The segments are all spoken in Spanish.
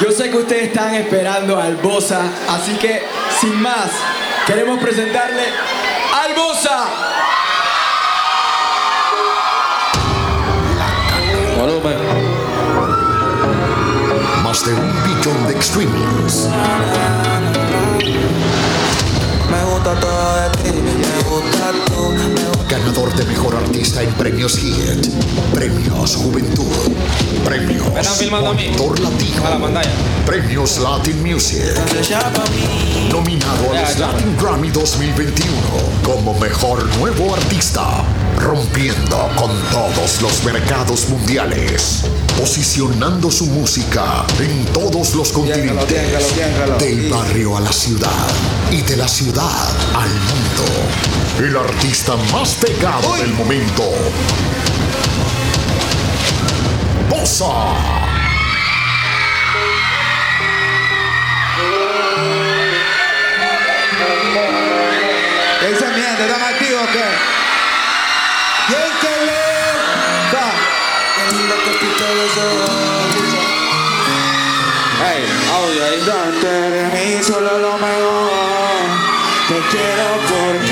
Yo sé que ustedes están esperando al Bosa, así que sin más, queremos presentarle al Bosa. Volumen. Pues. Más de un billón de streamings. Me gusta todo de ti, me gusta tú ganador de Mejor Artista en Premios HIT, Premios Juventud, Premios Autor Latino, Premios Latin Music, nominado al Latin Grammy 2021 como Mejor Nuevo Artista rompiendo con todos los mercados mundiales, posicionando su música en todos los continentes, del barrio a la ciudad y de la ciudad al mundo. El artista más pegado del momento. Bosa. audio ahí. Date de mí solo lo mejor. Te quiero porque.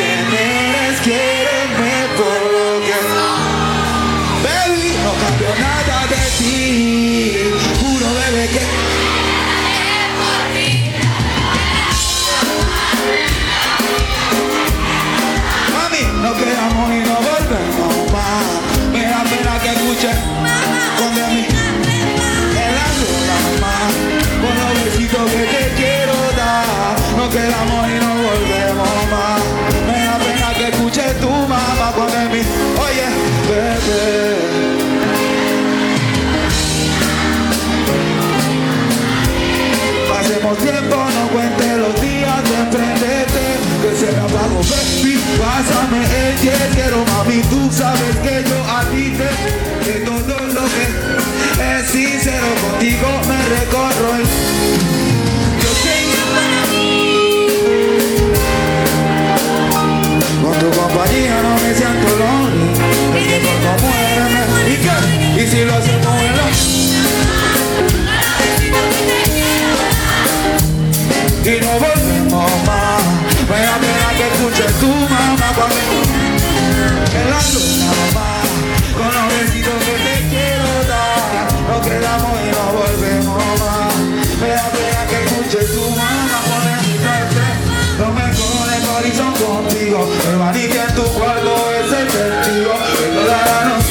marica en tu cuarto es efectivo. Toda la noche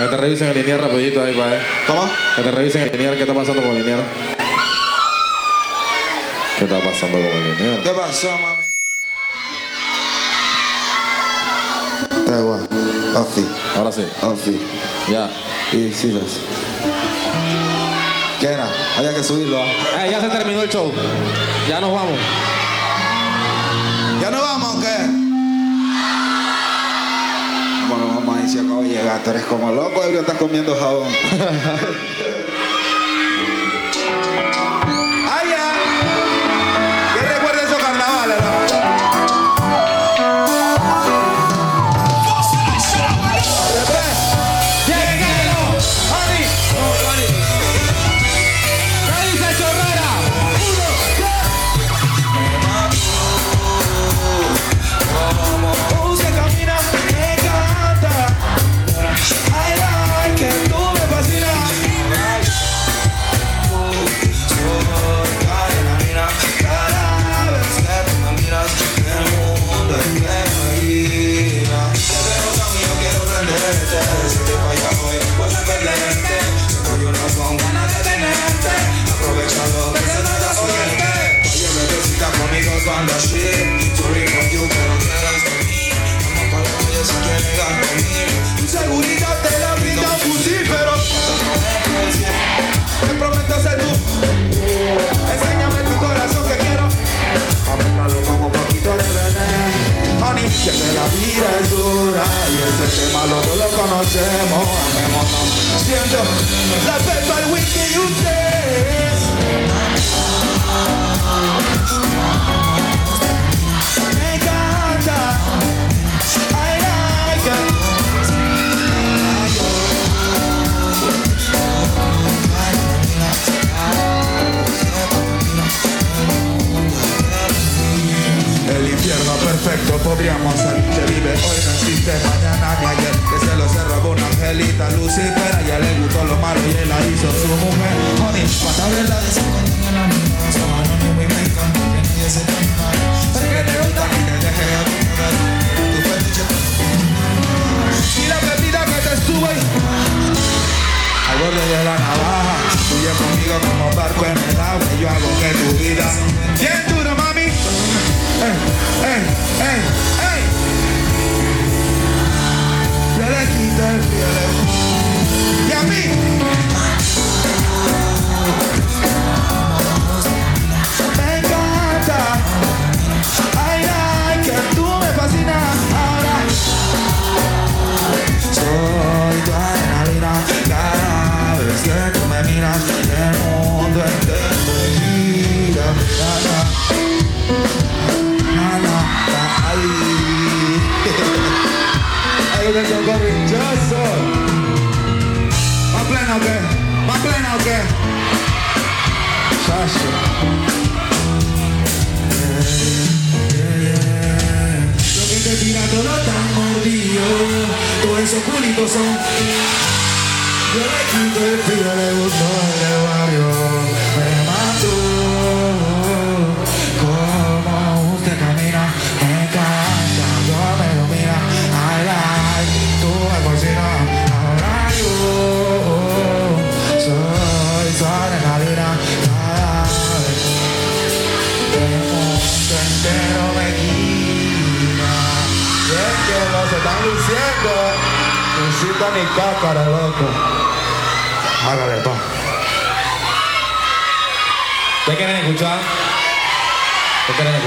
Que te revisen el lineal rapidito ahí, para Toma. Eh. Que te revisen el lineal. ¿Qué está pasando con el lineal? ¿Qué está pasando con el lineal? ¿Qué pasó, mami? Está igual. Así. Ahora sí. Así. Ya. Y sí, pues. ¿Qué era? Había que subirlo. ¿eh? Eh, ya se terminó el show. Ya nos vamos. Mauricio, acabo de llegar, tú eres como loco, pero estás comiendo jabón.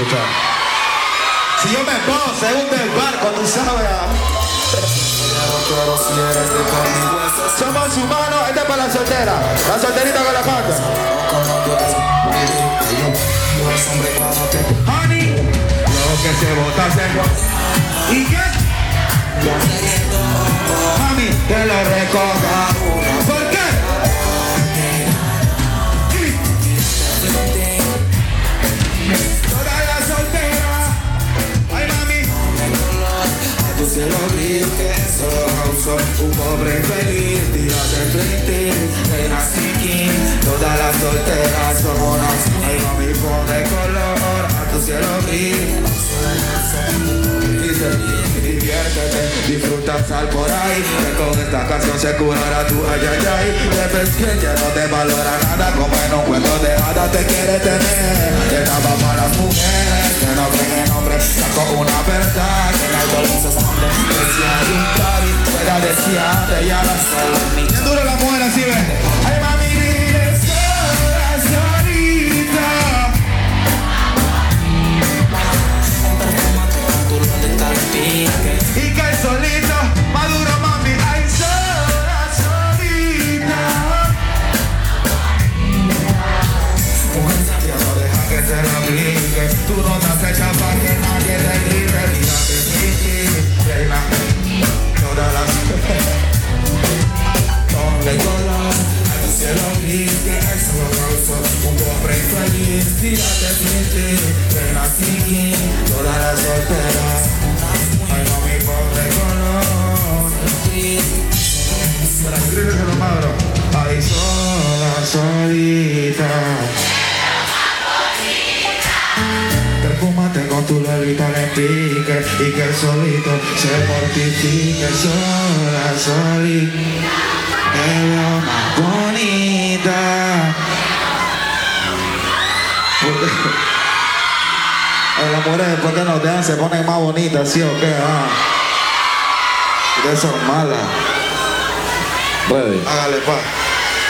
Si yo me pongo, se hunde el barco, tú sabes. Somos humanos, este es para la soltera. La solterita con la que te Honey, lo que se bota se ¿Y qué? Mami, te lo recoja. Cielo brillo que solo causó un pobre infeliz. Tírate frente, reina Siki Todas las solteras somos unas Ay mami sal por ahí. Que con esta canción se curará tu ay ay ay. De pequeña no te valora nada. Como en un cuento de hadas te quiere tener. Esta va para las mujeres que no creen en hombres Saco una verdad que en algo les esconde hay un party fuera deseante y a las Bien duro la mujer así ve. Ay mami dile sola solita Tu lo de tal pique Y que el infeliz. Tírate, Kiki, reina, Kiki. Todas las solteras. Ay, mami, ponle color. Para escribir que lo madro. Ay, sola, solita. Perfúmate con tu levita le pique y que el solito se mortifique sola, solita. Te veo más bonita. Mujeres después que nos dejan se ponen más bonitas, ¿sí o qué? Ah. Ustedes son malas. Ready. Hágale, pa.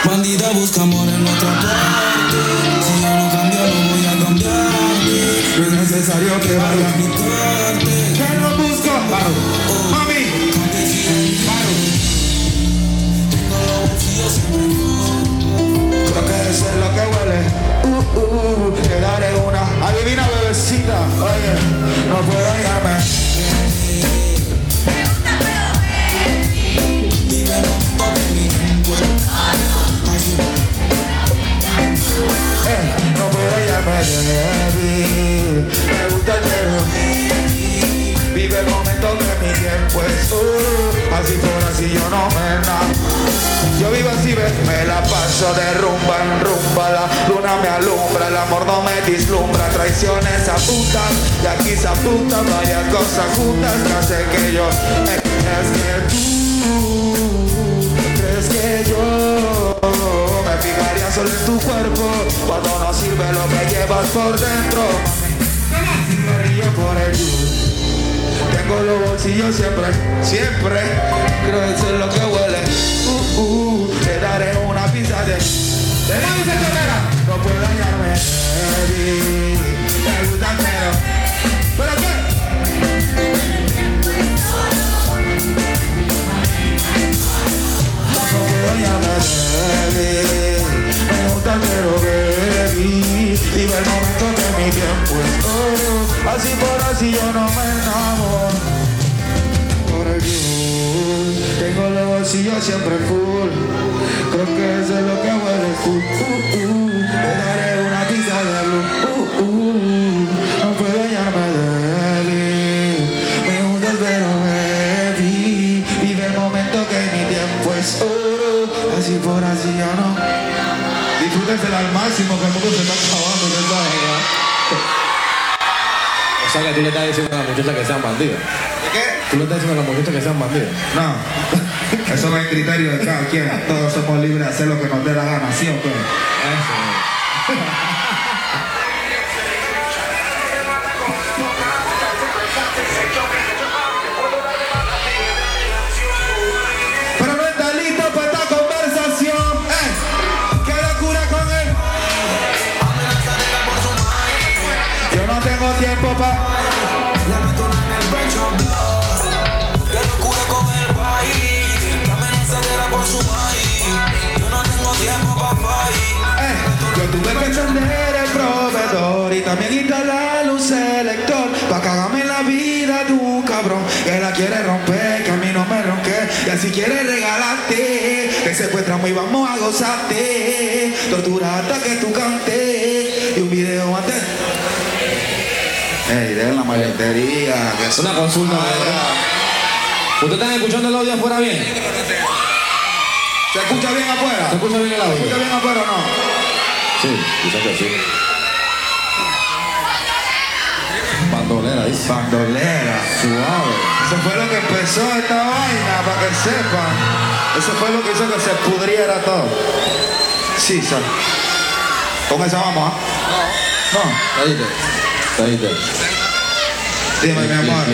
Bandida busca amor en otra parte Si yo no cambio no voy a cambiarte No es necesario que vaya Mi parte Que no busco Mami bolsillos siempre, siempre. Eso es lo que huele. Uh, uh, te daré una pizza de. ¡De la bicicleta! No puedo dañarme. baby. Me gusta pero. ¿Pero qué? No puedo dañarme, baby. Pero, baby. Vive el momento que mi tiempo es oro. Así por siempre full. Creo que eso es lo que huele tú. Uh, uh. Te daré una pizza de luz. Uh, uh. No puedo hallarme débil. Me el pero baby. Vive el momento que mi tiempo es oro. Así por así yo no. Disfrútensela al máximo que el mundo se está acabando. ¿no sabes, verdad? O sea que tú le estás diciendo a la muchacha que sean bandidos. ¿Qué? Tú le estás diciendo a la muchacha que sean bandidos. No, eso no es criterio de cada quien. Todos somos libres de hacer lo que nos dé la gana, ¿sí o qué? Pero quiere regalarte, que secuestramos y vamos a gozarte Tortura hasta que tú cantes y un video antes Ey, dejen la maletería, que es Una consulta, ¿Ustedes están escuchando el audio afuera bien? ¿Se escucha bien afuera? ¿Se escucha bien el ¿Se escucha audio? bien afuera o no? Sí, quizás que sí. Bandolera, dice. Bandolera. Suave. Eso fue lo que empezó esta vaina, para que sepan. Eso fue lo que hizo que se pudriera todo. Sí, sir. Con esa vamos, ¿ah? No. Ahí te. Ahí te. Dime, mi amor.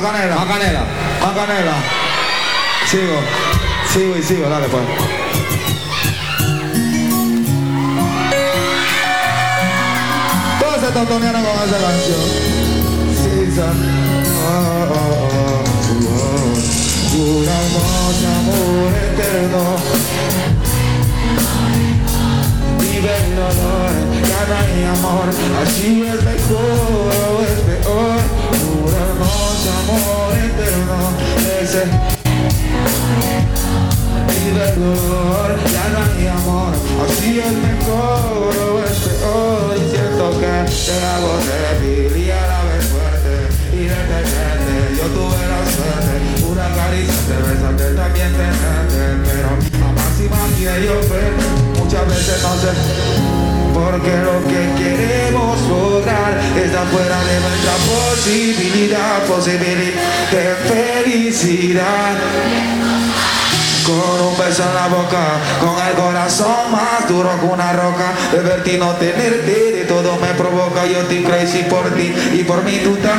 Macanela, Macanela. Macanela. Sigo, sigo y sigo, dale pues. Todos se tontonearon con esa canción. Sí. Oh, oh, oh, oh. Un hermoso amor eterno. Vive el dolor, ya no hay amor. Así es mejor o es peor. Hermoso amor eterno. Ese Vive el dolor, ya no hay amor Así es mejor o es peor. Y siento que te hago débil y a la vez fuerte. Y detenerte, yo tuve la suerte Una caricia te besarte, también tenerte Pero jamás imaginé yo verte Muchas veces no sé porque lo que queremos lograr está fuera de nuestra posibilidad, posibilidad de felicidad. Con un beso en la boca, con el corazón más duro que una roca. De y no tenerte, de todo me provoca. Yo estoy crazy por ti y por mi tuta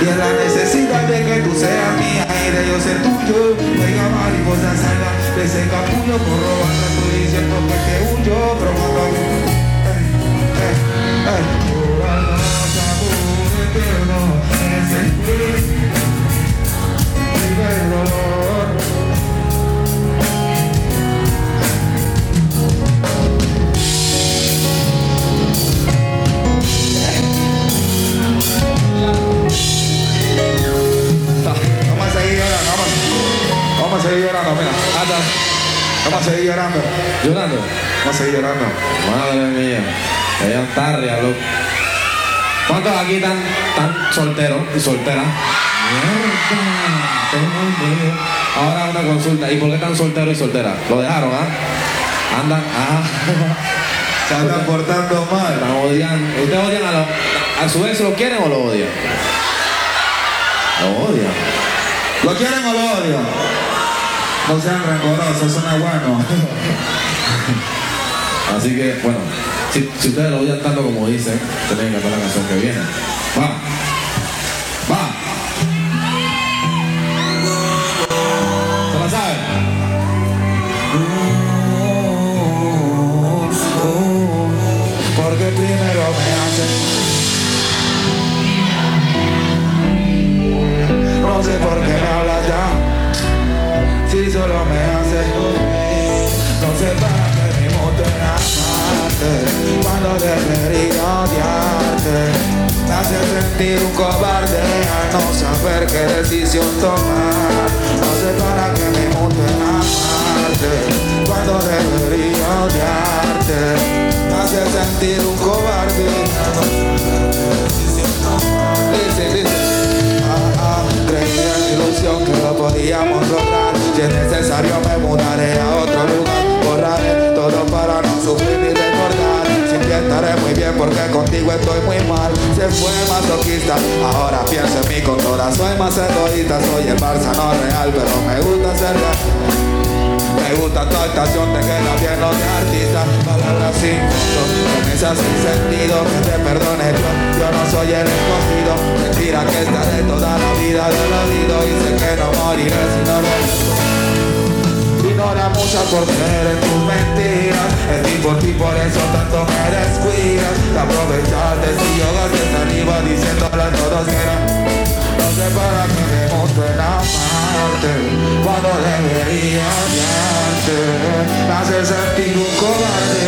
Y en la necesidad de que tú seas mía y de yo ser tuyo. Oiga mariposa salga de ese capullo Por robar estoy diciendo que te huyo Pero Vamos a seguir llorando, vamos, a seguir llorando, Vamos a seguir llorando. llorando. Vamos a seguir llorando. Madre mía. Ella está loco. ¿Cuántos aquí están, están solteros y solteras? Ahora una consulta. ¿Y por qué están solteros y solteras? ¿Lo dejaron, ah? Andan, ah. Se están portando mal. Están odiando. ¿Ustedes odian a los... ¿A su vez lo quieren o lo odian? Lo odian. ¿Lo quieren o lo odian? No sean rencorosos, es bueno. Así que, bueno, si, ustedes lo odian tanto como dicen, tienen que cantar la canción que viene. Va. Sentir un cobarde al no saber qué decisión tomar. No sé para qué me en amarte. Cuando debería odiarte. Me hace sentir un cobarde. al no saber qué decisión tomar. Dice, dice. Ah, ah, creía en ilusión que lo podíamos lograr. Si es necesario me mudaré a otro lugar. Borraré todo para no sufrir estoy muy mal. Se fue masoquista, ahora pienso en mí con toda. Soy más egoísta, soy el Barça real, pero me gusta ser real. Me gusta tu actuación, te queda bien lo de artista Palabras sin fondo, promesas sin sentido Que te perdone Dios, yo no soy el escogido Mentira que estaré toda la vida del oído Y sé que no moriré si no regreso ignora mucho por creer en tus mentiras. Es mi por ti, por eso tanto me descuidas. Te aprovechaste si yo de saliva diciéndole a todos que era No sé para qué me demuestren amarte Cuando debería odiarte Me hace sentir un cobarde.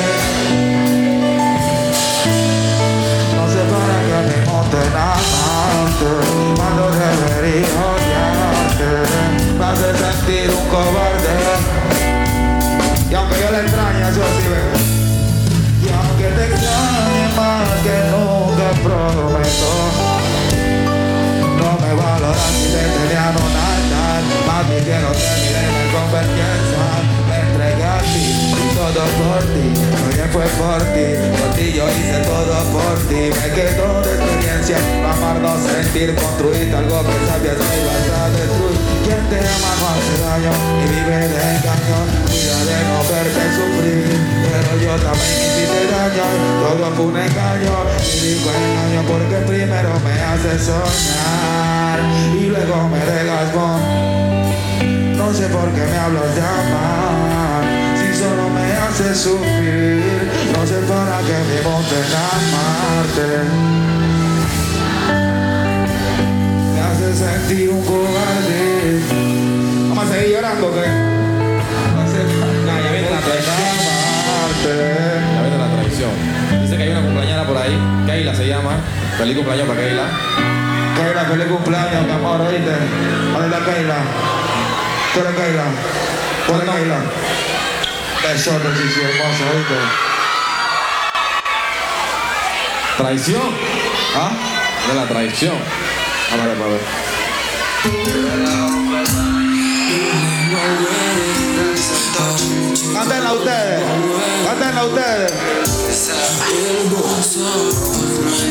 No sé para qué me demuestren amarte Cuando debería odiarte Me hace sentir un cobarde. Y aunque yo la extraña, yo sí vengo. Y aunque te extrañe más que nunca prometo, no me valoras si te tenía no nada. Más quiero que mi me convertirse. Me entregué a ti todo por ti. Oye, fue por ti, por ti yo hice todo por ti. Me quedó de experiencia, amarnos, sentir, construir algo que sabías que ibas a destruir. Quien te ama no hace daño y vive de engaño. Cuida de no verte sufrir, pero yo también hiciste daño. Todo fue un engaño, y digo engaño porque primero me hace soñar y luego me dejas con. No sé por qué me hablas de amar Si solo me haces sufrir No sé para qué me monte en amarte ya viene la traición. la traición. Dice que hay una cumpleañera por ahí. Keila se llama. Feliz cumpleaños para Keila. Keila, feliz cumpleaños, mi amor, ¿oíste? ¿Dónde está Keila? ¿Tú eres Keila? ¿Tú eres Keila? Besote, ¿oíste? Traición. ¿Ah? De la traición. A ver, a ver. Cántenla ustedes, cántenla ustedes.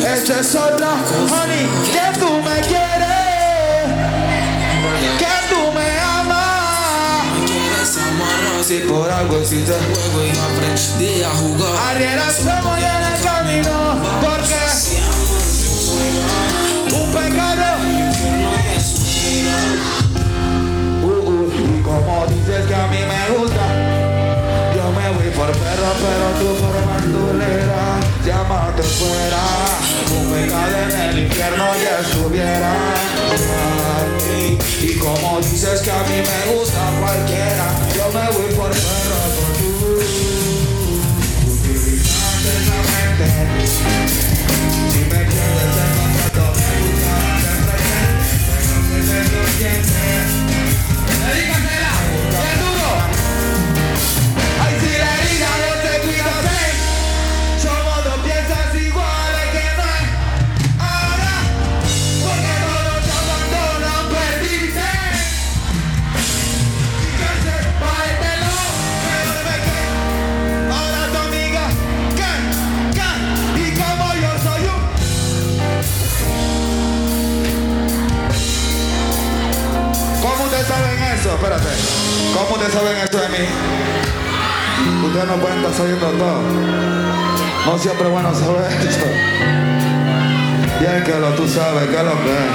Este es otro, honey, que tú me quieres, que tú me amas. Si por algo existe juego y aprendí a jugar. Arrieras somos en el camino, porque como dices que a mí me gusta, yo me voy por perro, pero tú por bandulera, llámate fuera. Un en el infierno ya estuviera. Y como dices que a mí me gusta cualquiera, yo me voy por perro, por tú. Mente. Si me quieres contacto, me gusta presente, pero te. Ustedes saben esto de mí? Ustedes no pueden estar sabiendo todo. No siempre es bueno saber esto. Bien que lo tú sabes, que es lo que es.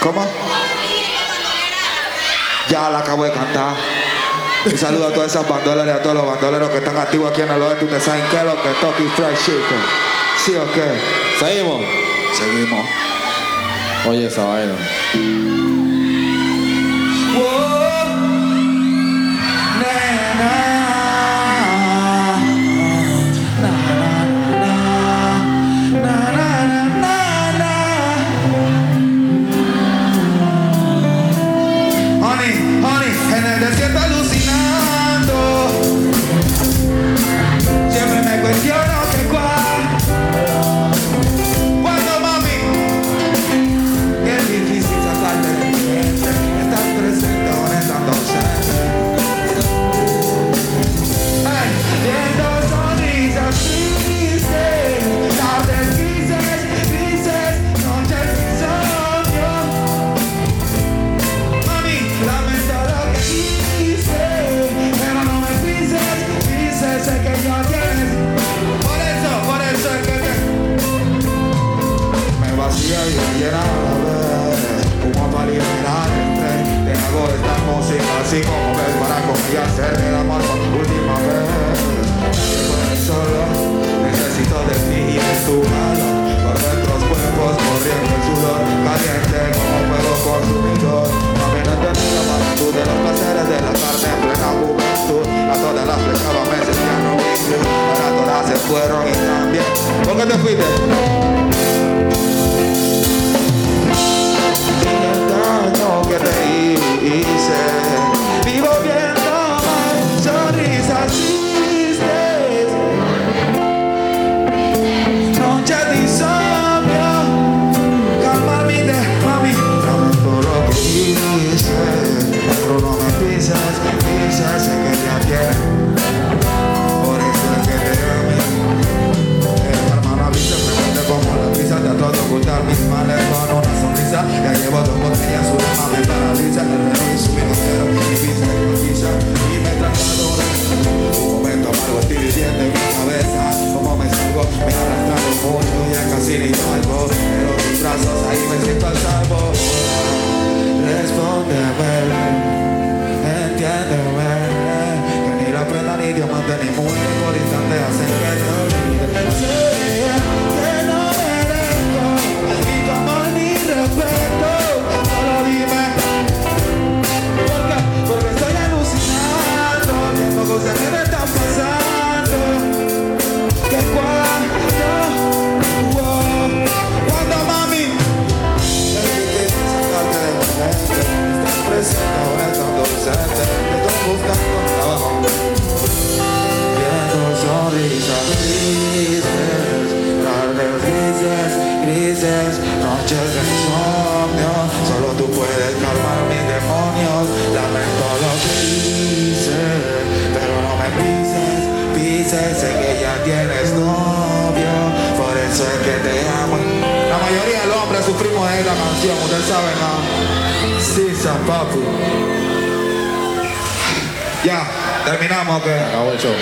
¿Cómo? Ya la acabo de cantar. Un saludo a todas esas bandoleras y a todos los bandoleros que están activos aquí en el oeste. Ustedes saben qué es lo que es Toki Fried Chicken. ¿Sí o qué? Seguimos. Seguimos. Oye esa vaina. Papu. Ya, terminamos. Acabó el show.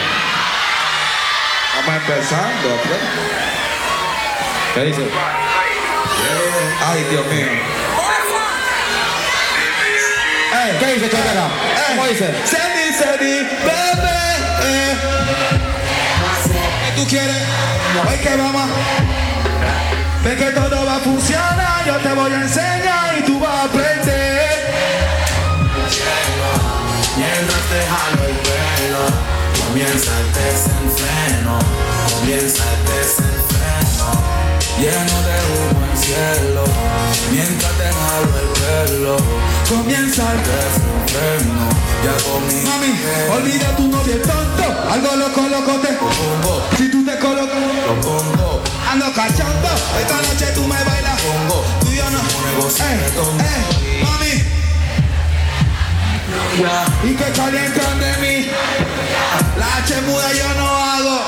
Vamos empezando, ¿ok? ¿Qué dice? Ay, Dios mío. Ey, ¿Qué dice Chotera? ey. ¿Cómo dice? Sandy, Sandy, bebé. eh. ¿Qué tú quieres? Hoy que vamos. Ven que todo va a funcionar. Yo te voy a enseñar y tú vas a aprender. Mientras te jalo el pelo, comienza el desenfreno, comienza el desenfreno, lleno de humo el cielo. Mientras te jalo el pelo, Comienza el desenfreno, ya conmigo. Mami, olvida tu novio tonto. Algo loco, loco te. Pongo, Si tú te colocas, lo pongo, ando cachando. Esta noche tú me bailas. pongo, Tú y yo no. negocio Ey, de tonto. ey, mami. Y que calientan de mí. La H muda yo no hago.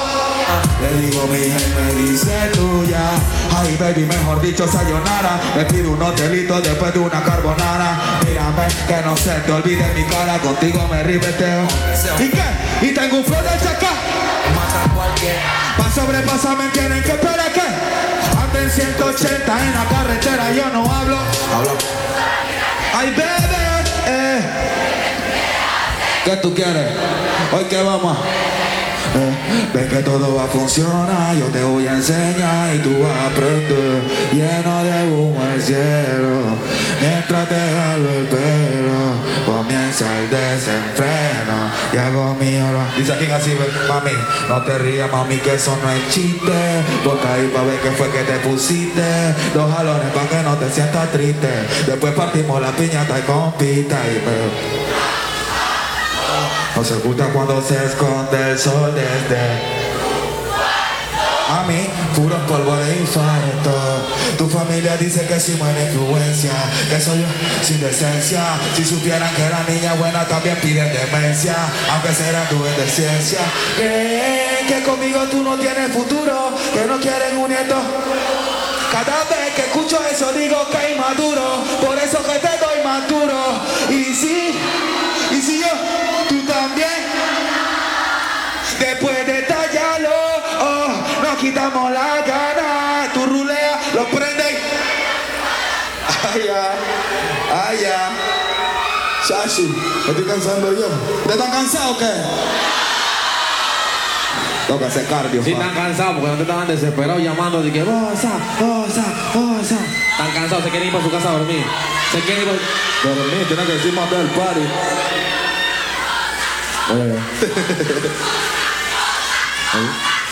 Le digo mi hija y me dice tuya. Ay, baby, mejor dicho, sayonara. Me pido un hotelito después de una carbonara. Mírame, que no se te olvide mi cara. Contigo me ribeteo. ¿Y qué? Y tengo un flow de chaca. Pa' sobrepasarme tienen que esperar que ando en 180 en la carretera, yo no hablo. Habla, Ay, bebé, eh. ¿Qué tú quieres? Hoy que vamos. Eh, ven que todo va a funcionar, yo te voy a enseñar y tú vas a aprender. Lleno de humo el cielo, mientras te jalo el pelo, comienza el desenfreno y hago mi hora. Dice aquí así, mami, no te rías, mami, que eso no es chiste. Porque ahí pa' ver qué fue que te pusiste. Dos jalones pa' que no te sientas triste. Después partimos la piñata y compita y me... No se gusta cuando se esconde el sol desde a mí, puro polvo de infarto. Tu familia dice que soy buena influencia Que soy yo sin decencia. Si supieran que la niña buena también pide demencia. Aunque será tu ciencia. Creen que conmigo tú no tienes futuro Que no quieren un nieto. Cada vez que escucho eso digo que inmaduro, por eso que te doy más duro. Y si, y si yo, también, después de tallarlo, oh, nos quitamos la gana. Tú rulea, lo prende. Ay, ay, ya. Shashi, me estoy cansando yo. ¿Te están cansado o qué? Toca hacer cardio. Sí, pa. están cansados porque no te estaban desesperados llamando de que bosa, bosa, bosa. Están cansados, se quieren ir para su casa a dormir. Se quieren ir para... Dormir, tiene que decir más del party. はい。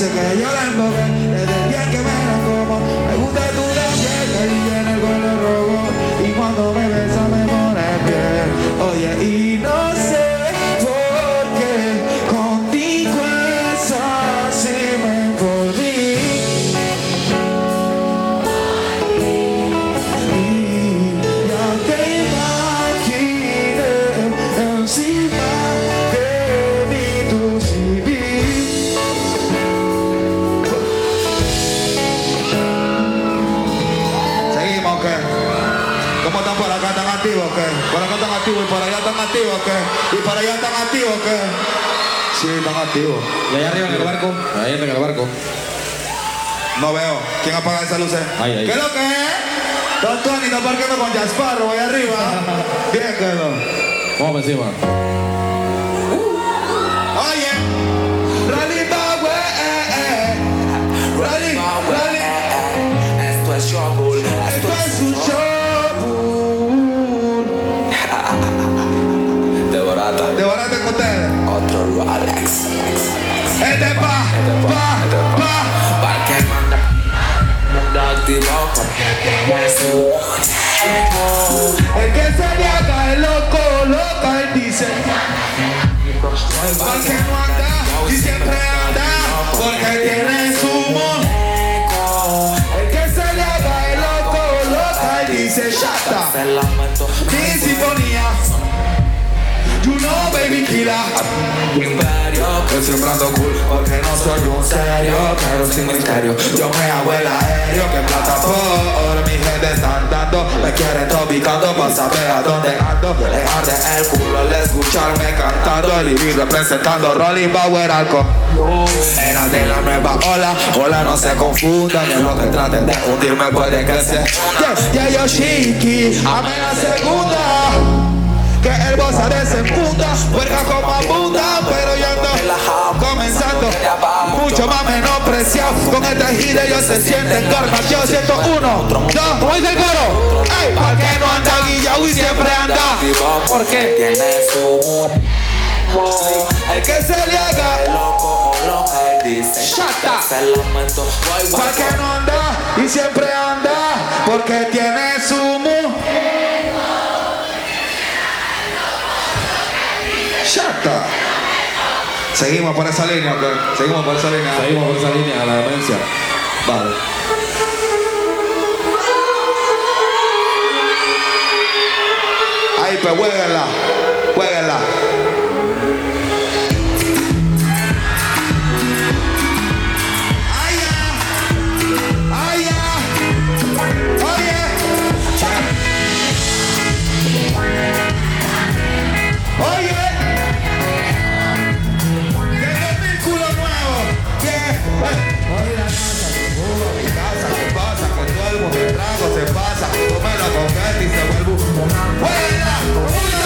Cómo. Dice que activos, qué? ¿Y por allá están activos, qué? Sí, están activos. Y allá arriba en el barco. Ahí en el barco. No veo. ¿Quién apaga esas luces? Ahí, ahí. ¿Qué es lo que es? Don Tony, está parqueando con Jasparro ahí arriba. Bien, quedó. Vamos encima. Su El que se le haga el loco, loco, él dice. Porque no anda y siempre anda, porque tiene mundo. El que se le haga el loco, loco, él dice, shata. Mi sinfonía. You know, baby, killer. imperio sembrando cool porque no soy un serio, pero sin misterio. Yo me hago el aéreo que plata por mi gente están dando. Me quieren topicando para saber a dónde ando. Le arde el culo al escucharme cantando. El vivir representando Rolling Power Alco. Era de la nueva ola, ola no se confundan. En lo que traten de hundirme puede que se. Ya yo chiqui, amé la segunda. Que el bossa desenfunda, puerca como abunda, pero yo ando comenzando, mucho más menospreciado. Con este giro ellos se sienten gordos. Yo siento uno, dos, ¿cómo dice el coro? ¿pa' qué no anda guillao y siempre anda? porque tiene su El que se le haga, loco o dice Shut up. Se lamento, voy, voy, ¿pa' qué no anda? Y siempre anda, porque tiene su mu. Seguimos por esa línea, ¿ok? Seguimos por esa línea. Seguimos por esa línea, la demencia. Vale. Ahí, pues jueguenla, jueguenla. Tómelo con Betty y se vuelve un ¡Buena! ¡Una!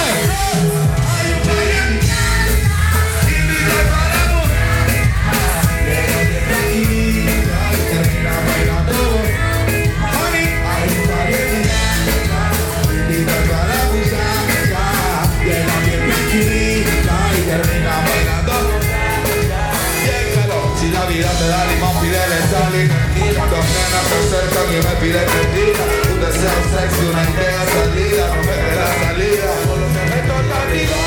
Nenas se acercan y me piden que diga Un deseo sexy, una idea salida No me la salida. Esto está activado, el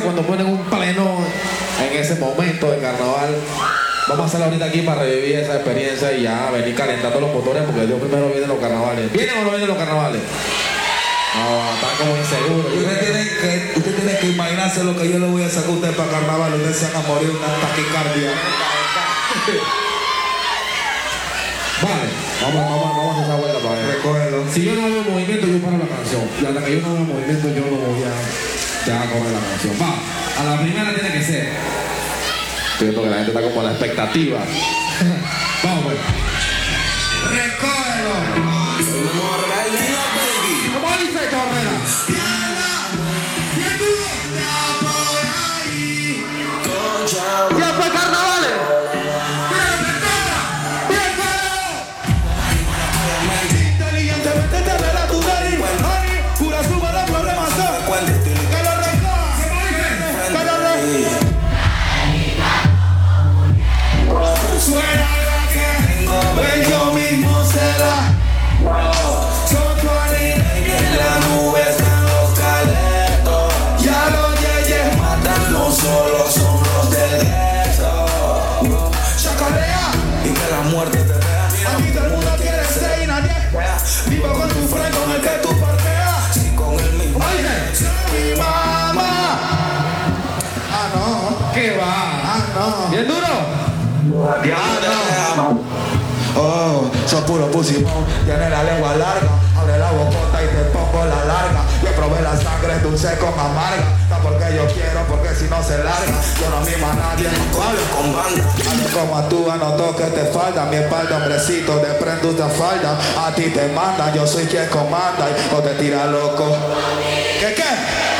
¿Qué se hace cuando ponen un pleno en ese momento de carnaval? Vamos a hacerlo ahorita aquí para revivir esa experiencia y ya venir calentando los motores porque Dios primero viene los carnavales. ¿Vienen o no vienen los carnavales? No, están como inseguros. Usted tiene, que, usted tiene que imaginarse lo que yo le voy a sacar a usted para carnaval. Usted se van a morir una taquicardia. Vale, vamos, vamos, vamos a hacer esa vuelta para ver. Recógelo. Si yo no veo movimiento, yo paro la canción. Y hasta que yo no veo movimiento, yo no voy a ya a correr la canción. Va, a la primera tiene que ser. Estoy viendo que la gente está como a la expectativa. Vamos, pues. Recógelo. Puro mo, tiene la lengua larga, abre la bocota y te pongo la larga. Yo probé la sangre dulce con amarga, está porque yo quiero, porque si no se larga, yo no mimo a nadie, no hablo con banda. Como actúa, no toques te falta, mi espalda, hombrecito, de prendo esta falda, a ti te mandan, yo soy quien comanda y no te tira loco. ¿Qué qué?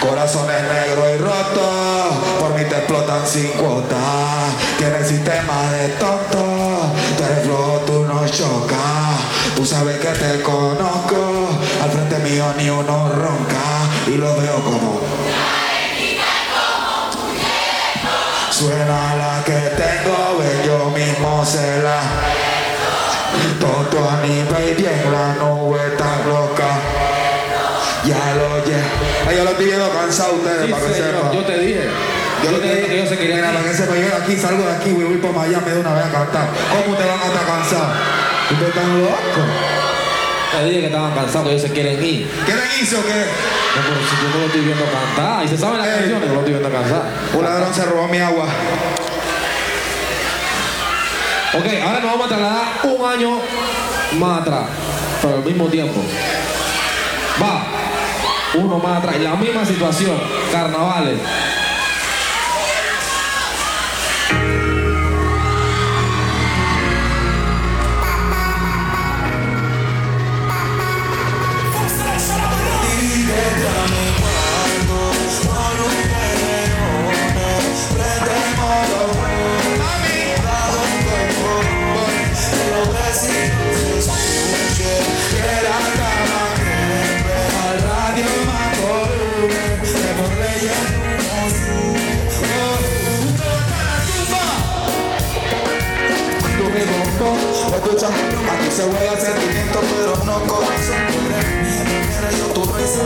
Corazones negros y rotos, por mí te explotan sin cuota. Tienes sistema de tonto, eres flojo, tú no chocas. Tú sabes que te conozco, al frente mío ni uno ronca. Y lo veo como. Suena la que tengo, ven yo mismo se la. Tonto a ni baby en la nube tan loca. Ya lo oye. Ay, yo lo estoy viendo cansado ustedes, Sí, para que sepan. yo te dije. Yo lo te dije que yo se quería Mira, ir. para que sepan, yo de aquí salgo de aquí, voy ir para Miami de una vez a cantar. ¿Cómo te van a estar cansados? Ustedes están locos. Te dije que estaban cansados, que ellos se quieren ir. ¿Quieren irse o qué? No, pero si yo no lo estoy viendo cantar. Y se saben las Ey. canciones, no lo estoy viendo cantar. Un ladrón se robó mi agua. Ok, ahora nos vamos a trasladar un año más atrás, pero al mismo tiempo. Va, uno más atrás, y la misma situación, carnavales. Escucha, aquí se juega sentimiento, pero no corazón. Mira, yo tu risa.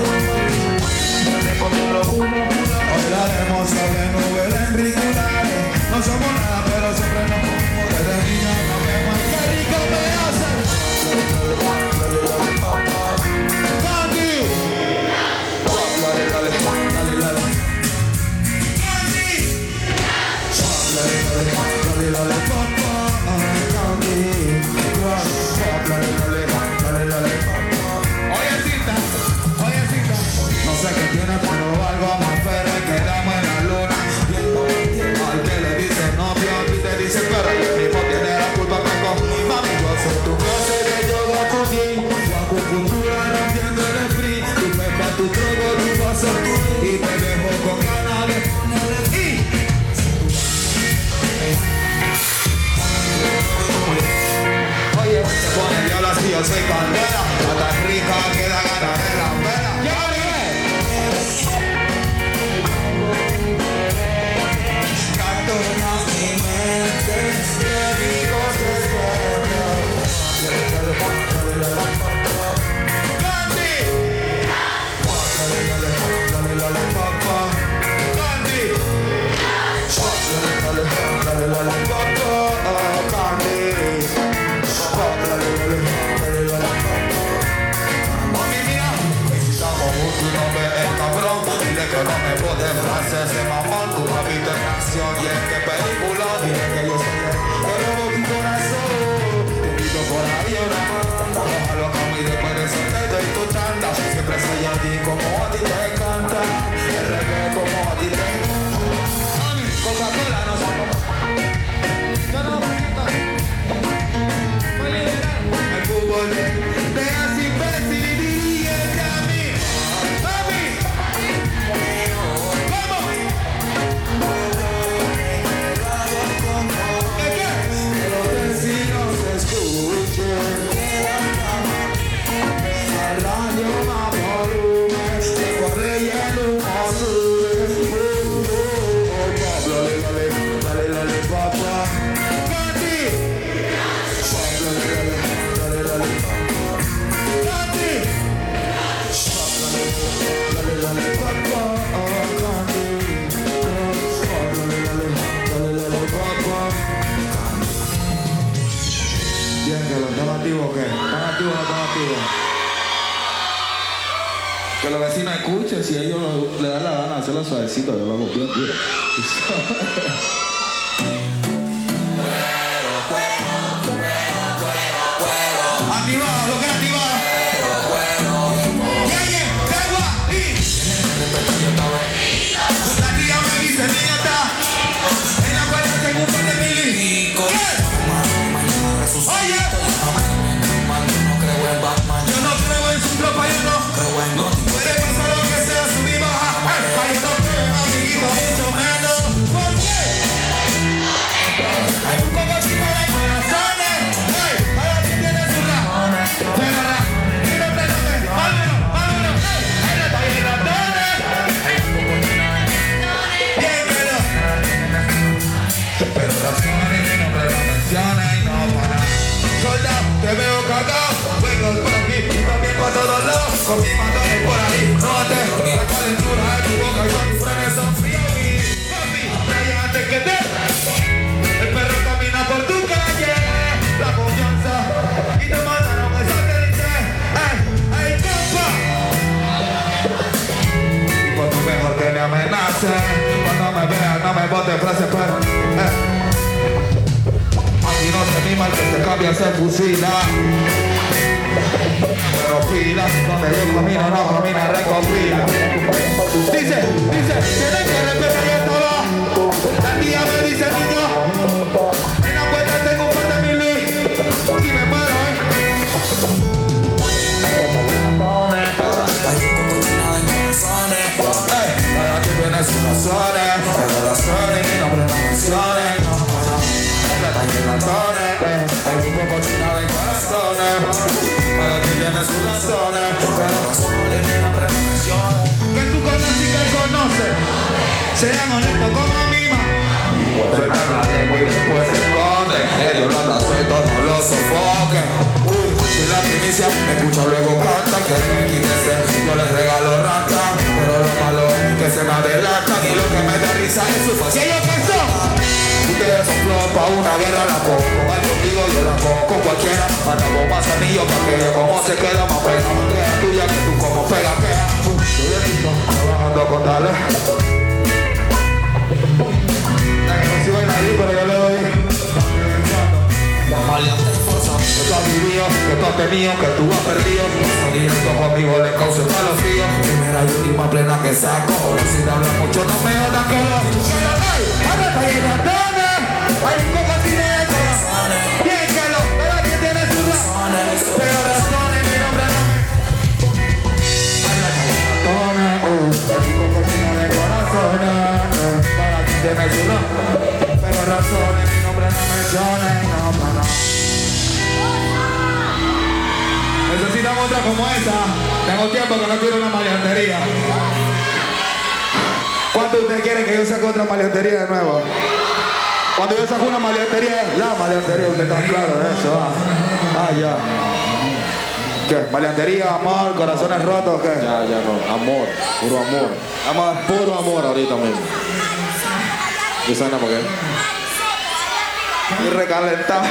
Sobre nubes auriculares. No somos nada, pero siempre nos amenace, cuando me veas no me bote frase, pero. Eh. Aquí no se anima el que se cambia, se fusila. Pero pila, donde yo camino, no camina, recopila. Dice, dice, tiene que respetar esto. La tía me dice, niño, razones y nombre no menciones, no, no, no. Plata y ratones, hay un poco chino de corazones, para que sus razones, y nombre no menciones. Que tú conoces y que conoces, sean honestos como y después se esconde, ellos lo andan sueltos, no lo sofoquen. Si la primicia me escucha luego canta, que me quítese, yo les regalo rata, pero lo malo que se me adelantan y lo que me da risa es su fácil. ¿Y son? Ustedes son flor pa' una guerra, la cojo con contigo, yo la con cualquiera. Andamos más anillos pa' que yo como se queda más pega. Bandera tuya que tú como pega, queda. Yo bien listo, trabajando con dale. No si vaina ahí, pero yo le doy. Que tú has vivido, que tú has tenido, que tú has perdido. Conmigo le causa escalofrío. Primera y última plena que saco. Si te hablas mucho, no me jodas que lo. De. Hay de. Bien pero razones. Mi nombre no de de Para no, no. Necesitamos otra como esa. Tengo tiempo que no quiero una maleantería. ¿Cuánto usted quiere que yo saque otra maleantería de nuevo? Cuando yo saco una maleantería, la maleantería, usted está claro de eso. Ah, ah ya. ¿Qué? ¿Maleantería, amor, corazones rotos, qué? Ya, ya no. Amor. Puro amor. Amor. Puro amor ahorita mismo. ¿Y por qué? Y recalentado.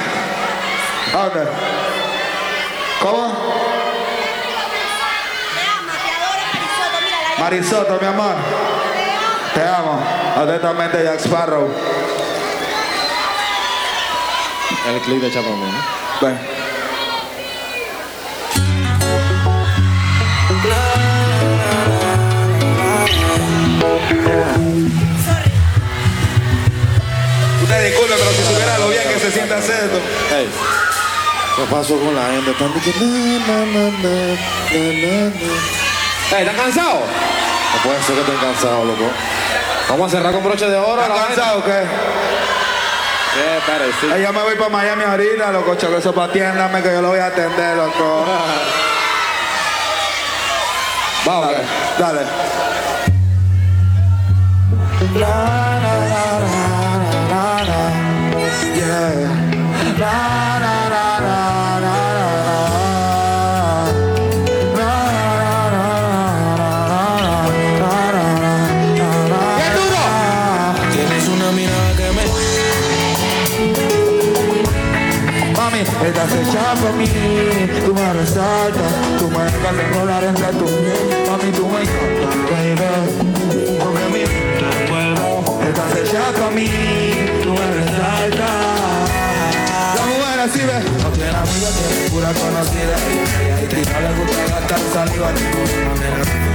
¿A dónde? ¿Cómo? Marisoto, mi amor. Te amo. Atentamente, Jack Sparrow. El clip de Chapamón. ¿no? Ven. Usted disculpe, pero si supiera lo bien que se siente hacer esto. ¿Qué pasó con la gente? Están diciendo, na, na, na, na, na, na. Ey, ¿están cansados? No puede ser que estén cansados, loco. Vamos a cerrar con broche de oro. ¿Estás la cansado o qué? Sí, espere, sí. Ay, yo me voy para Miami ahorita, loco, choco, eso para atiéndame que yo lo voy a atender, loco. Vamos, Dale, hecha por mí, tú me resaltas, tú me dejas enrolar entre tus pies, mami, tú me encantas, baby, porque mi te envuelvo, estás hecha por mí, tú me resaltas. La mujer así ve, no tiene amiga, tiene pura conocida, y a ella no le gusta gastar saliva, ninguna manera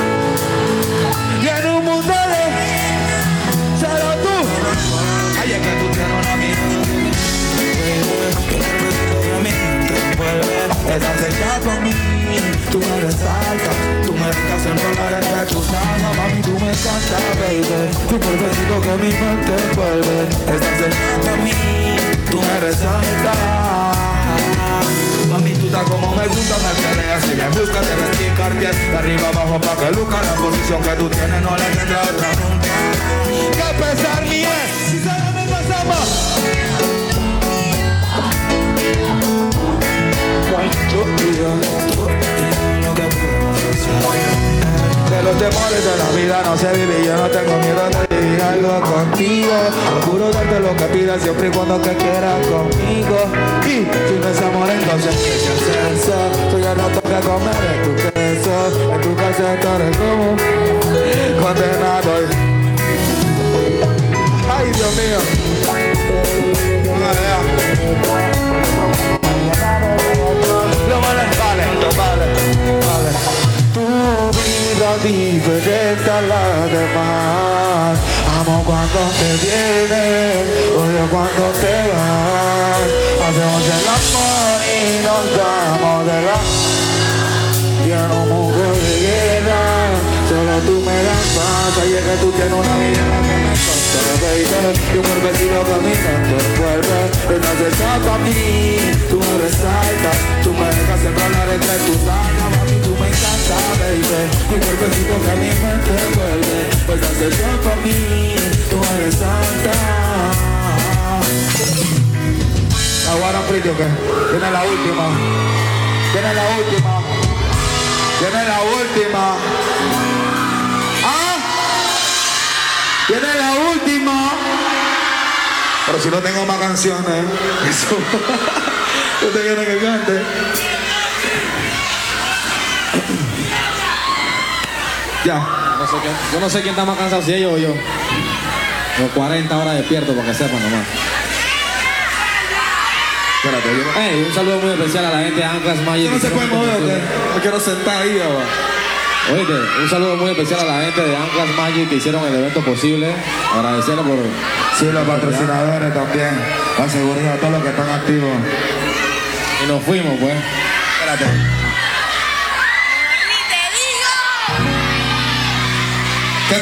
Estás hecha por mí, tú me resaltas, tú me dejas enrolar entre tus manos, mami, tú me encantas, baby, tú por besito que mi mente envuelve, estás hecha por mí, tú me resaltas, mami, tú estás como me gusta, me peleas y me buscas, te vestí Cartier, de arriba abajo pa' que luzca, la posición que tú tienes no la tendrá otra nunca, que pesar es, si solo me pasamos. Yo, yo, que. De los temores de la vida no se vive yo no tengo miedo de algo contigo. Procuro darte lo que pidas siempre y cuando que quieras conmigo. Y si no es amor entonces ¿qué es eso? Tú ya no toca comer de tu queso. En tu casa estaré como condenado. Ay Dios mío. Vienes, odio cuando te vas. Hacemos el amor y nos damos de la ya no mundo de guerra, solo tú me das paz. Ayer que tú tienes una vida que me consta, baby. Y un cuerpecito envuelve. Estás hecha para mí, tú me resaltas. Tú me dejas enrolar entre tus manos, encantas, baby. Un cuerpecito que mi mente envuelve. Estás hecha para mí, tú me resaltas. ¿Aguaron Pretty o qué? Viene la última. Viene la última. Viene la última. ¿Ah? Viene la última. Pero si no tengo más canciones, eso. ¿Usted quiere que cante? Ya. No sé quién- yo no sé quién está más cansado, si ellos o yo. Los 40 horas despierto para que sepan nomás. Espérate, yo no, Hey, un saludo muy especial a la gente de Anclas Magic. no se puede mover, ¿o qué? Me quiero sentar ahí, ahora. Oíste, un saludo muy especial a la gente de Anclas Magic que hicieron el evento posible. Agradecerles por. Sí, los patrocinadores también. La seguridad, todos los que están activos. Y nos fuimos, pues. Espérate.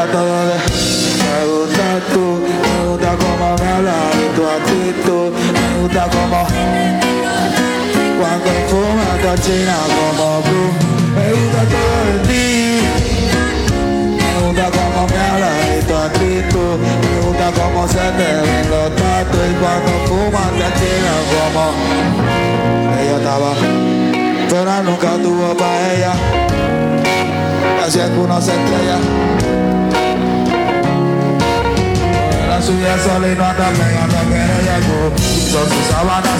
gusta todo de. Me gusta tú, me gusta como me hablas y tu actitud. Me gusta como. Cuando fumas te china como blue. Me gusta todo de ti. Me gusta como me hablas y tu actitud Me gusta como se te ven los tatuos Y cuando fumas te chinas como Ella estaba Pero nunca tuvo pa' ella Así es que uno se estrella La suya sola y no anda pegando que ella Hizo su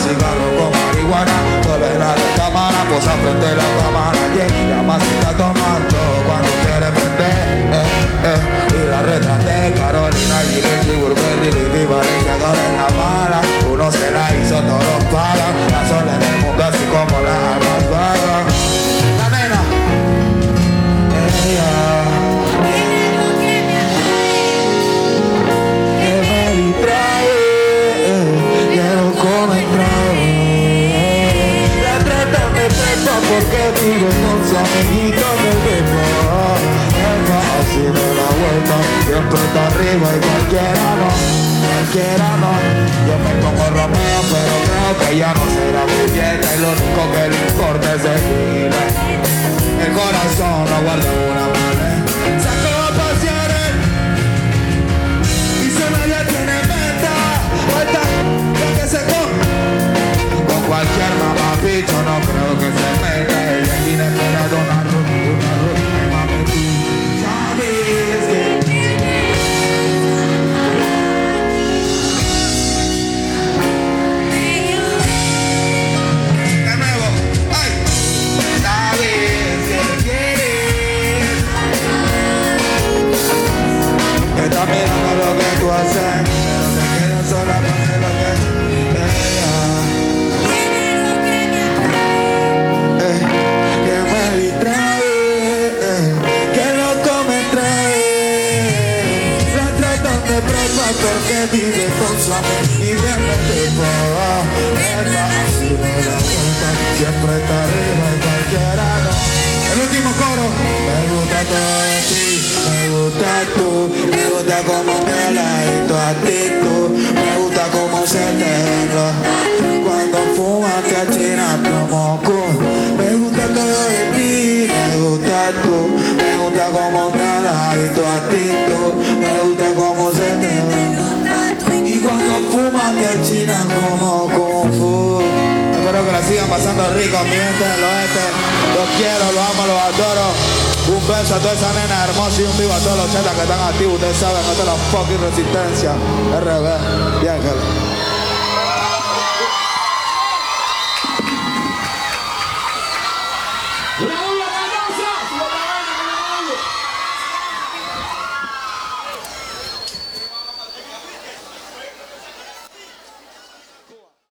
cigarro con marihuana Tolera de cámara, posa frente a la cámara Yeah, la masita tomando cuando quiere prender eh, eh. Y la retraté Carolina, Giletti, Burberry, Lili, Valencia, en la mala Uno se la hizo, todos pagan La sola en el mundo así como la porque vive con su amiguito de bepa Eva así de la vuelta, siempre está arriba y cualquiera no Cualquiera no, yo me pongo Romeo pero creo que ya no será mi fiesta Y lo único que le importa es seguirle El corazón no guarda una mano